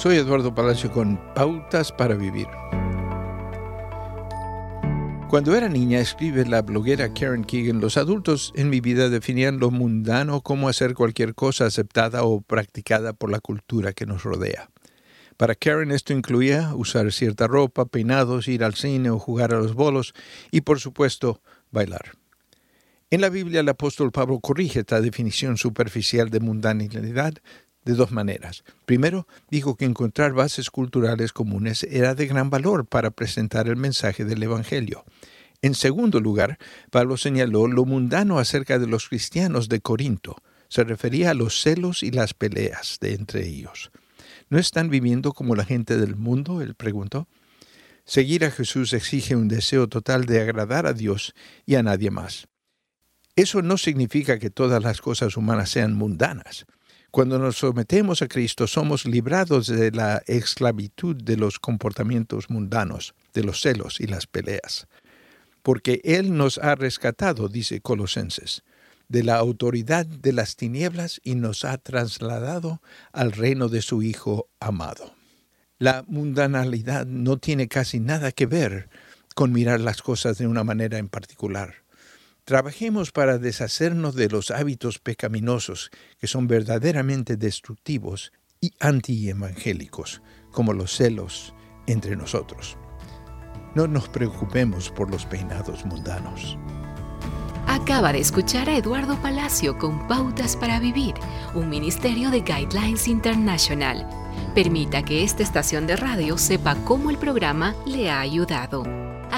Soy Eduardo Palacio con Pautas para Vivir. Cuando era niña, escribe la bloguera Karen Keegan, los adultos en mi vida definían lo mundano como hacer cualquier cosa aceptada o practicada por la cultura que nos rodea. Para Karen esto incluía usar cierta ropa, peinados, ir al cine o jugar a los bolos y por supuesto bailar. En la Biblia el apóstol Pablo corrige esta definición superficial de mundanidad de dos maneras. Primero, dijo que encontrar bases culturales comunes era de gran valor para presentar el mensaje del Evangelio. En segundo lugar, Pablo señaló lo mundano acerca de los cristianos de Corinto. Se refería a los celos y las peleas de entre ellos. ¿No están viviendo como la gente del mundo? Él preguntó. Seguir a Jesús exige un deseo total de agradar a Dios y a nadie más. Eso no significa que todas las cosas humanas sean mundanas. Cuando nos sometemos a Cristo somos librados de la esclavitud de los comportamientos mundanos, de los celos y las peleas. Porque Él nos ha rescatado, dice Colosenses de la autoridad de las tinieblas y nos ha trasladado al reino de su Hijo amado. La mundanalidad no tiene casi nada que ver con mirar las cosas de una manera en particular. Trabajemos para deshacernos de los hábitos pecaminosos que son verdaderamente destructivos y antievangélicos, como los celos entre nosotros. No nos preocupemos por los peinados mundanos. Acaba de escuchar a Eduardo Palacio con Pautas para Vivir, un ministerio de Guidelines International. Permita que esta estación de radio sepa cómo el programa le ha ayudado.